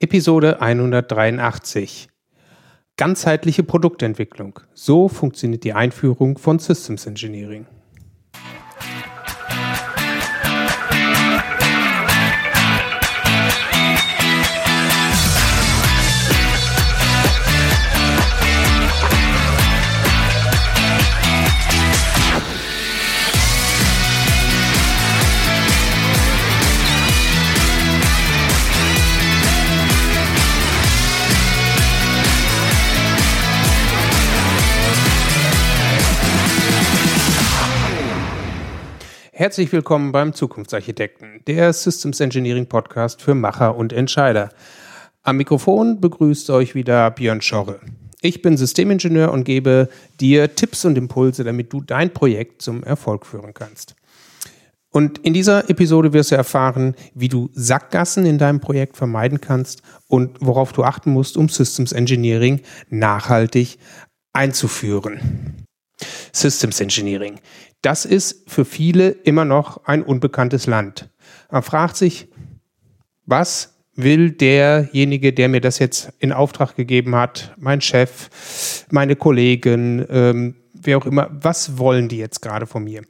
Episode 183. Ganzheitliche Produktentwicklung. So funktioniert die Einführung von Systems Engineering. Herzlich willkommen beim Zukunftsarchitekten, der Systems Engineering Podcast für Macher und Entscheider. Am Mikrofon begrüßt euch wieder Björn Schorre. Ich bin Systemingenieur und gebe dir Tipps und Impulse, damit du dein Projekt zum Erfolg führen kannst. Und in dieser Episode wirst du erfahren, wie du Sackgassen in deinem Projekt vermeiden kannst und worauf du achten musst, um Systems Engineering nachhaltig einzuführen. Systems Engineering. Das ist für viele immer noch ein unbekanntes Land. Man fragt sich, was will derjenige, der mir das jetzt in Auftrag gegeben hat, mein Chef, meine Kollegen, ähm, wer auch immer, was wollen die jetzt gerade von mir?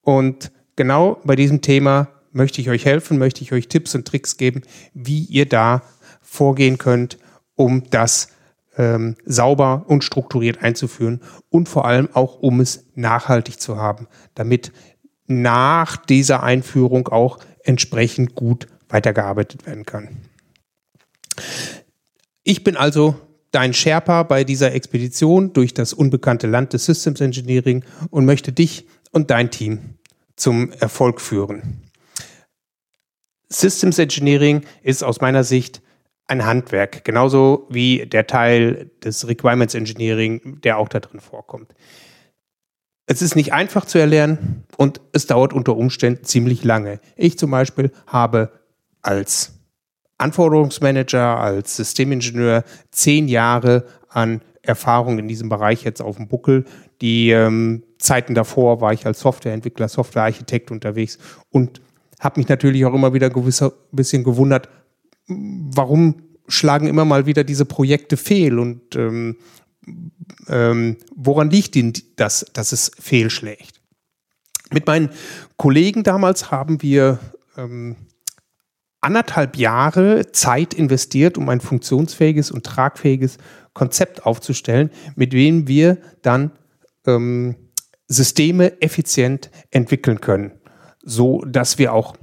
Und genau bei diesem Thema möchte ich euch helfen, möchte ich euch Tipps und Tricks geben, wie ihr da vorgehen könnt, um das ähm, sauber und strukturiert einzuführen und vor allem auch, um es nachhaltig zu haben, damit nach dieser Einführung auch entsprechend gut weitergearbeitet werden kann. Ich bin also dein Sherpa bei dieser Expedition durch das unbekannte Land des Systems Engineering und möchte dich und dein Team zum Erfolg führen. Systems Engineering ist aus meiner Sicht ein Handwerk, genauso wie der Teil des Requirements Engineering, der auch da drin vorkommt. Es ist nicht einfach zu erlernen und es dauert unter Umständen ziemlich lange. Ich zum Beispiel habe als Anforderungsmanager, als Systemingenieur zehn Jahre an Erfahrung in diesem Bereich jetzt auf dem Buckel. Die ähm, Zeiten davor war ich als Softwareentwickler, Softwarearchitekt unterwegs und habe mich natürlich auch immer wieder ein bisschen gewundert, warum schlagen immer mal wieder diese Projekte fehl und ähm, ähm, woran liegt denn das, dass es fehlschlägt? Mit meinen Kollegen damals haben wir ähm, anderthalb Jahre Zeit investiert, um ein funktionsfähiges und tragfähiges Konzept aufzustellen, mit dem wir dann ähm, Systeme effizient entwickeln können, so dass wir auch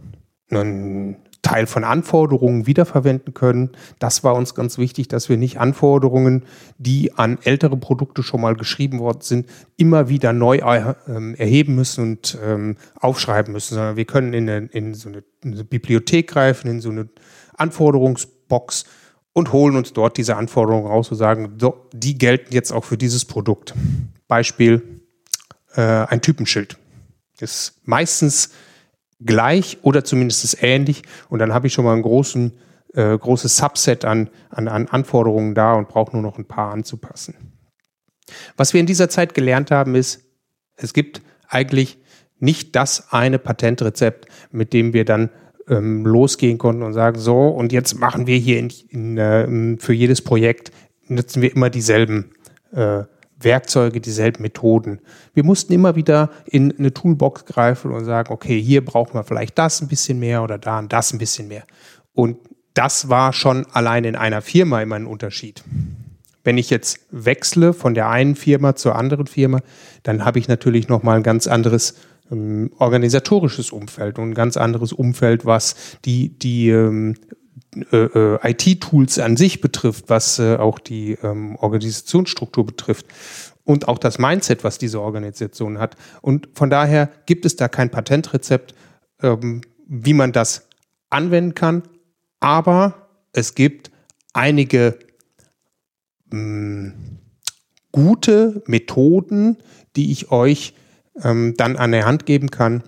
einen Teil von Anforderungen wiederverwenden können. Das war uns ganz wichtig, dass wir nicht Anforderungen, die an ältere Produkte schon mal geschrieben worden sind, immer wieder neu äh, erheben müssen und ähm, aufschreiben müssen, sondern wir können in, eine, in so eine, Bibliothek greifen, in so eine Anforderungsbox und holen uns dort diese Anforderungen raus und sagen, die gelten jetzt auch für dieses Produkt. Beispiel äh, ein Typenschild. Ist meistens gleich oder zumindest ähnlich. Und dann habe ich schon mal ein großen, äh, großes Subset an, an, an Anforderungen da und brauche nur noch ein paar anzupassen. Was wir in dieser Zeit gelernt haben, ist, es gibt eigentlich nicht das eine Patentrezept, mit dem wir dann ähm, losgehen konnten und sagen, so, und jetzt machen wir hier in, in, äh, für jedes Projekt, nutzen wir immer dieselben äh, Werkzeuge, dieselben Methoden. Wir mussten immer wieder in eine Toolbox greifen und sagen, okay, hier brauchen wir vielleicht das ein bisschen mehr oder da und das ein bisschen mehr. Und das war schon allein in einer Firma immer ein Unterschied. Wenn ich jetzt wechsle von der einen Firma zur anderen Firma, dann habe ich natürlich noch mal ein ganz anderes ähm, organisatorisches Umfeld und ein ganz anderes Umfeld, was die, die ähm, äh, äh IT-Tools an sich betrifft, was äh, auch die ähm, Organisationsstruktur betrifft und auch das Mindset, was diese Organisation hat. Und von daher gibt es da kein Patentrezept, ähm, wie man das anwenden kann, aber es gibt einige mh, mm, gute Methoden, die ich euch ähm, dann an der Hand geben kann,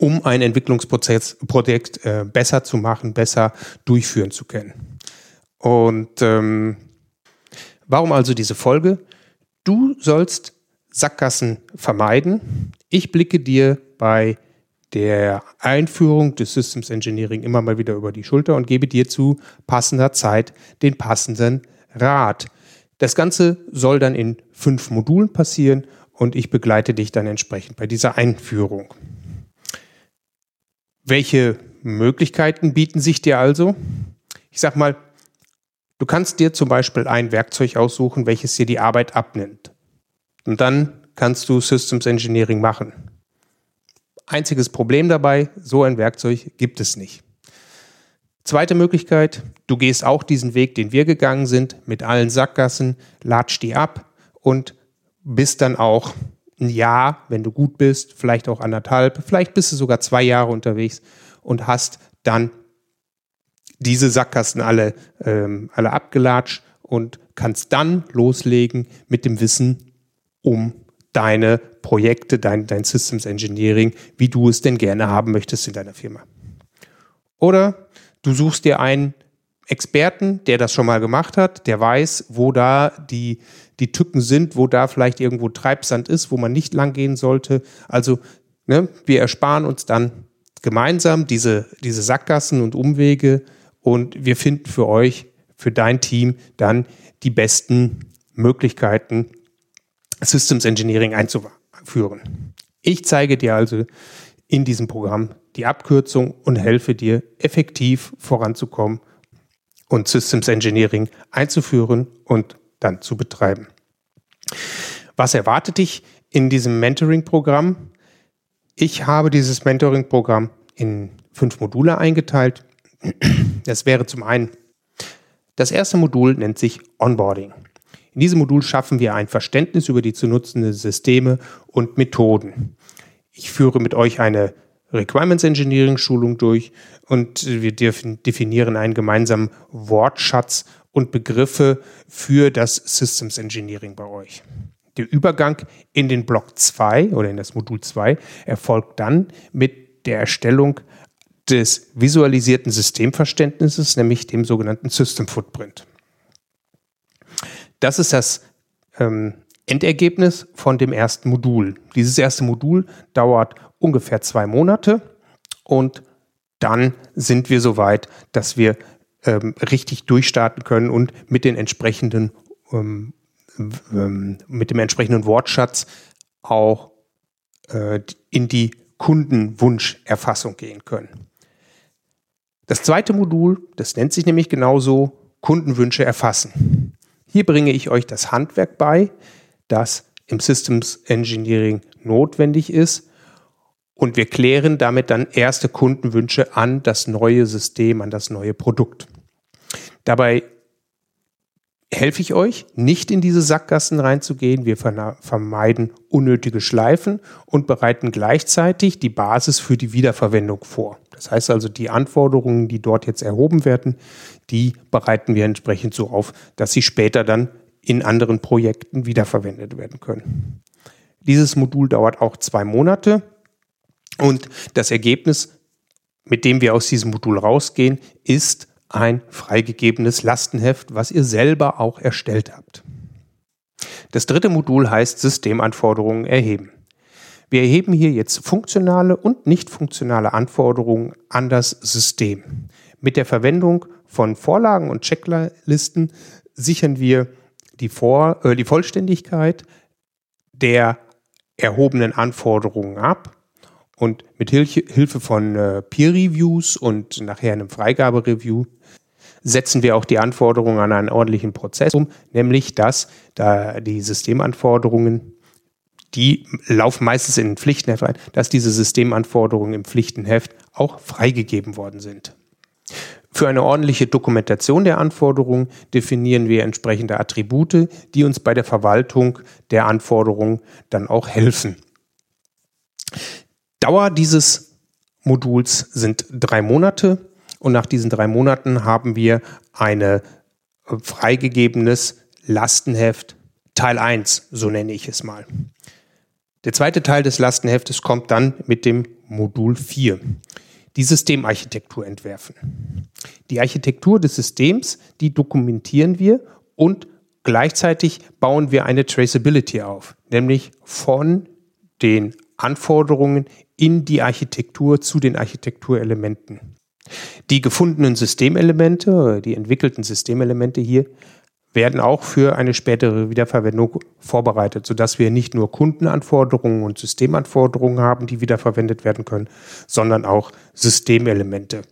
um ein Entwicklungsprozess Projekt äh, besser zu machen, besser durchführen zu können. Und ähm, warum also diese Folge? Du sollst Sackgassen vermeiden. Ich blicke dir bei der Einführung des Systems Engineering immer mal wieder über die Schulter und gebe dir zu passender Zeit den passenden Rat. Das Ganze soll dann in fünf Modulen passieren und ich begleite dich dann entsprechend bei dieser Einführung. Welche Möglichkeiten bieten sich dir also? Ich sag mal, du kannst dir zum Beispiel ein Werkzeug aussuchen, welches dir die Arbeit abnimmt. Und dann kannst du Systems Engineering machen. Einziges Problem dabei, so ein Werkzeug gibt es nicht. Zweite Möglichkeit, du gehst auch diesen Weg, den wir gegangen sind, mit allen Sackgassen, latsch die ab und bist dann auch ein Jahr, wenn du gut bist, vielleicht auch anderthalb, vielleicht bist du sogar zwei Jahre unterwegs und hast dann diese Sackgassen alle, ähm, alle abgelatscht und kannst dann loslegen mit dem Wissen um deine Projekte, dein, dein Systems Engineering, wie du es denn gerne haben möchtest in deiner Firma. Oder du suchst dir einen Experten, der das schon mal gemacht hat, der weiß, wo da die, die Tücken sind, wo da vielleicht irgendwo Treibsand ist, wo man nicht lang gehen sollte. Also ne, wir ersparen uns dann gemeinsam diese, diese Sackgassen und Umwege und wir finden für euch, für dein Team dann die besten Möglichkeiten, Systems Engineering einzuführen. Ich zeige dir also in diesem Programm die Abkürzung und helfe dir effektiv voranzukommen und Systems Engineering einzuführen und dann zu betreiben. Was erwartet dich in diesem Mentoring-Programm? Ich habe dieses Mentoring-Programm in fünf Module eingeteilt. Das wäre zum einen, das erste Modul nennt sich Onboarding. In diesem Modul schaffen wir ein Verständnis über die zu nutzenden Systeme und Methoden. Ich führe mit euch eine Requirements Engineering Schulung durch und wir definieren einen gemeinsamen Wortschatz und Begriffe für das Systems Engineering bei euch. Der Übergang in den Block 2 oder in das Modul 2 erfolgt dann mit der Erstellung des visualisierten Systemverständnisses, nämlich dem sogenannten System Footprint. Das ist das ähm, Endergebnis von dem ersten Modul. Dieses erste Modul dauert ungefähr zwei Monate und dann sind wir so weit, dass wir ähm, richtig durchstarten können und mit den entsprechenden ähm, ähm, mit dem entsprechenden Wortschatz auch äh, in die Kundenwunscherfassung gehen können. Das zweite Modul, das nennt sich nämlich genauso Kundenwünsche erfassen. Hier bringe ich euch das Handwerk bei, das im Systems Engineering notwendig ist. Und wir klären damit dann erste Kundenwünsche an das neue System, an das neue Produkt. Dabei helfe ich euch, nicht in diese Sackgassen reinzugehen. Wir vermeiden unnötige Schleifen und bereiten gleichzeitig die Basis für die Wiederverwendung vor. Das heißt also, die Anforderungen, die dort jetzt erhoben werden, die bereiten wir entsprechend so auf, dass sie später dann in anderen Projekten wiederverwendet werden können. Dieses Modul dauert auch zwei Monate und das Ergebnis, mit dem wir aus diesem Modul rausgehen, ist ein freigegebenes Lastenheft, was ihr selber auch erstellt habt. Das dritte Modul heißt Systemanforderungen erheben. Wir erheben hier jetzt funktionale und nicht funktionale Anforderungen an das System. Mit der Verwendung von Vorlagen und Checklisten sichern wir die, Vor äh, die Vollständigkeit der erhobenen Anforderungen ab und mit Hilfe von äh, Peer Reviews und nachher einem Freigabereview setzen wir auch die Anforderungen an einen ordentlichen Prozess um, nämlich dass da die Systemanforderungen die laufen meistens in ein Pflichtenheft ein, dass diese Systemanforderungen im Pflichtenheft auch freigegeben worden sind. Für eine ordentliche Dokumentation der Anforderungen definieren wir entsprechende Attribute, die uns bei der Verwaltung der Anforderungen dann auch helfen. Dauer dieses Moduls sind drei Monate und nach diesen drei Monaten haben wir ein freigegebenes Lastenheft Teil 1, so nenne ich es mal. Der zweite Teil des Lastenheftes kommt dann mit dem Modul 4, die Systemarchitektur entwerfen. Die Architektur des Systems, die dokumentieren wir und gleichzeitig bauen wir eine Traceability auf, nämlich von den Anforderungen in die Architektur zu den Architekturelementen. Die gefundenen Systemelemente, die entwickelten Systemelemente hier, werden auch für eine spätere Wiederverwendung vorbereitet, sodass wir nicht nur Kundenanforderungen und Systemanforderungen haben, die wiederverwendet werden können, sondern auch Systemelemente.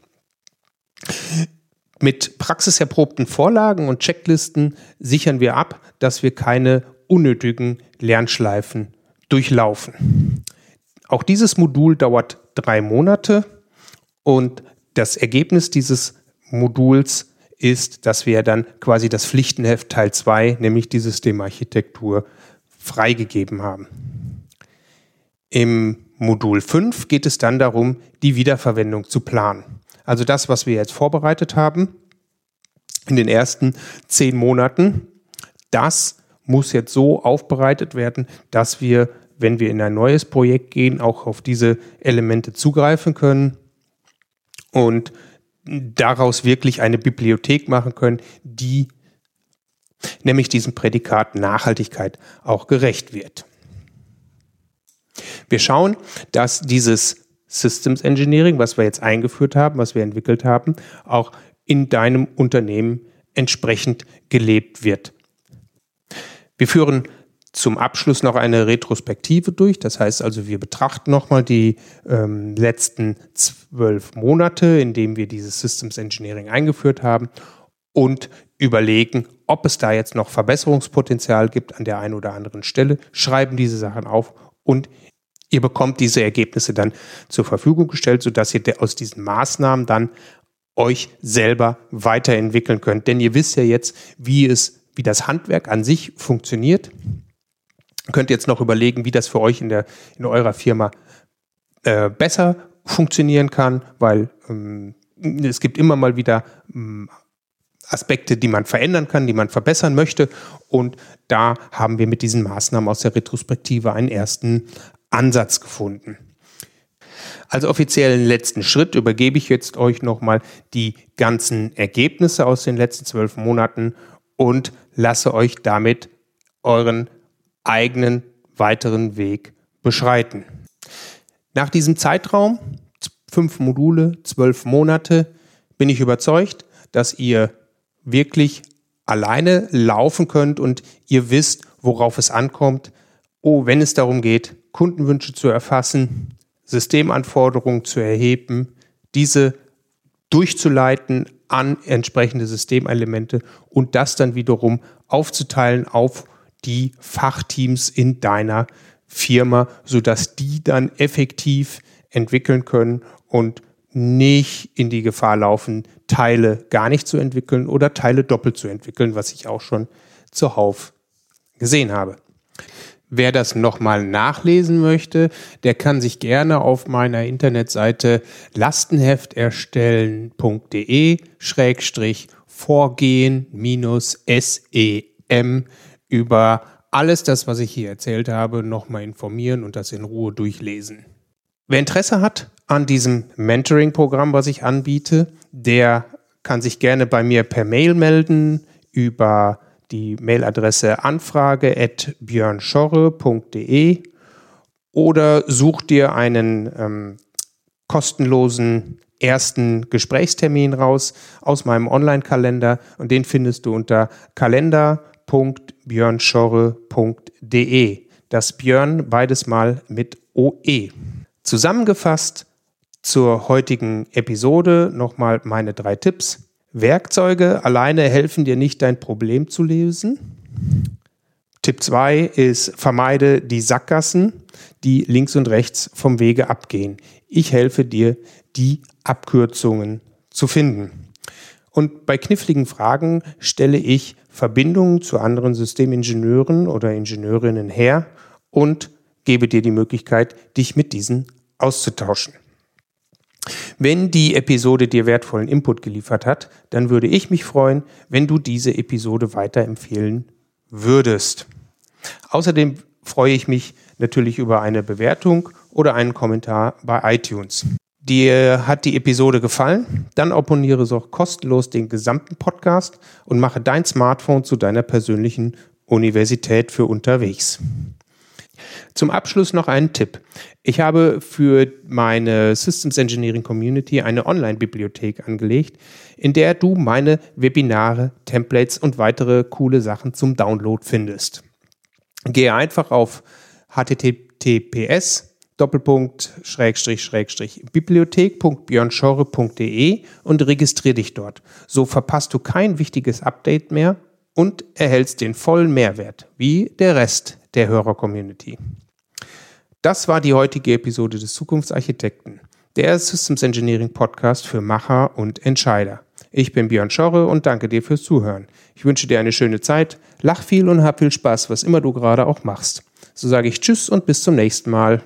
Mit praxiserprobten Vorlagen und Checklisten sichern wir ab, dass wir keine unnötigen Lernschleifen durchlaufen. Auch dieses Modul dauert drei Monate und das Ergebnis dieses Moduls ist, dass wir dann quasi das Pflichtenheft Teil 2, nämlich die Systemarchitektur, freigegeben haben. Im Modul 5 geht es dann darum, die Wiederverwendung zu planen. Also das, was wir jetzt vorbereitet haben in den ersten zehn Monaten, das muss jetzt so aufbereitet werden, dass wir, wenn wir in ein neues Projekt gehen, auch auf diese Elemente zugreifen können und daraus wirklich eine Bibliothek machen können, die nämlich diesem Prädikat Nachhaltigkeit auch gerecht wird. Wir schauen, dass dieses Systems Engineering, was wir jetzt eingeführt haben, was wir entwickelt haben, auch in deinem Unternehmen entsprechend gelebt wird. Wir führen zum Abschluss noch eine Retrospektive durch. Das heißt also, wir betrachten nochmal die ähm, letzten zwölf Monate, in denen wir dieses Systems Engineering eingeführt haben und überlegen, ob es da jetzt noch Verbesserungspotenzial gibt an der einen oder anderen Stelle, schreiben diese Sachen auf und ihr bekommt diese Ergebnisse dann zur Verfügung gestellt, sodass ihr aus diesen Maßnahmen dann euch selber weiterentwickeln könnt. Denn ihr wisst ja jetzt, wie es, wie das Handwerk an sich funktioniert könnt jetzt noch überlegen, wie das für euch in, der, in eurer Firma äh, besser funktionieren kann, weil ähm, es gibt immer mal wieder ähm, Aspekte, die man verändern kann, die man verbessern möchte. Und da haben wir mit diesen Maßnahmen aus der Retrospektive einen ersten Ansatz gefunden. Als offiziellen letzten Schritt übergebe ich jetzt euch nochmal die ganzen Ergebnisse aus den letzten zwölf Monaten und lasse euch damit euren eigenen weiteren Weg beschreiten. Nach diesem Zeitraum, fünf Module, zwölf Monate, bin ich überzeugt, dass ihr wirklich alleine laufen könnt und ihr wisst, worauf es ankommt. Oh, wenn es darum geht, Kundenwünsche zu erfassen, Systemanforderungen zu erheben, diese durchzuleiten an entsprechende Systemelemente und das dann wiederum aufzuteilen auf die Fachteams in deiner Firma, sodass die dann effektiv entwickeln können und nicht in die Gefahr laufen, Teile gar nicht zu entwickeln oder Teile doppelt zu entwickeln, was ich auch schon zuhauf gesehen habe. Wer das nochmal nachlesen möchte, der kann sich gerne auf meiner Internetseite lastenhefterstellen.de schrägstrich vorgehen minus SEM über alles das, was ich hier erzählt habe, nochmal informieren und das in Ruhe durchlesen. Wer Interesse hat an diesem Mentoring-Programm, was ich anbiete, der kann sich gerne bei mir per Mail melden über die Mailadresse anfrage.björnschorre.de oder such dir einen ähm, kostenlosen ersten Gesprächstermin raus aus meinem Online-Kalender und den findest du unter kalender www.björnschorre.de. Das Björn beides mal mit OE. Zusammengefasst zur heutigen Episode nochmal meine drei Tipps. Werkzeuge alleine helfen dir nicht, dein Problem zu lösen. Tipp 2 ist, vermeide die Sackgassen, die links und rechts vom Wege abgehen. Ich helfe dir, die Abkürzungen zu finden. Und bei kniffligen Fragen stelle ich Verbindungen zu anderen Systemingenieuren oder Ingenieurinnen her und gebe dir die Möglichkeit, dich mit diesen auszutauschen. Wenn die Episode dir wertvollen Input geliefert hat, dann würde ich mich freuen, wenn du diese Episode weiterempfehlen würdest. Außerdem freue ich mich natürlich über eine Bewertung oder einen Kommentar bei iTunes. Dir hat die Episode gefallen? Dann abonniere so kostenlos den gesamten Podcast und mache dein Smartphone zu deiner persönlichen Universität für unterwegs. Zum Abschluss noch einen Tipp. Ich habe für meine Systems Engineering Community eine Online-Bibliothek angelegt, in der du meine Webinare, Templates und weitere coole Sachen zum Download findest. Gehe einfach auf https Doppelpunkt Schrägstrich Schrägstrich bibliothek.björnschorre.de und registriere dich dort. So verpasst du kein wichtiges Update mehr und erhältst den vollen Mehrwert, wie der Rest der Hörer-Community. Das war die heutige Episode des Zukunftsarchitekten, der Systems Engineering Podcast für Macher und Entscheider. Ich bin Björn Schorre und danke dir fürs Zuhören. Ich wünsche dir eine schöne Zeit, lach viel und hab viel Spaß, was immer du gerade auch machst. So sage ich Tschüss und bis zum nächsten Mal.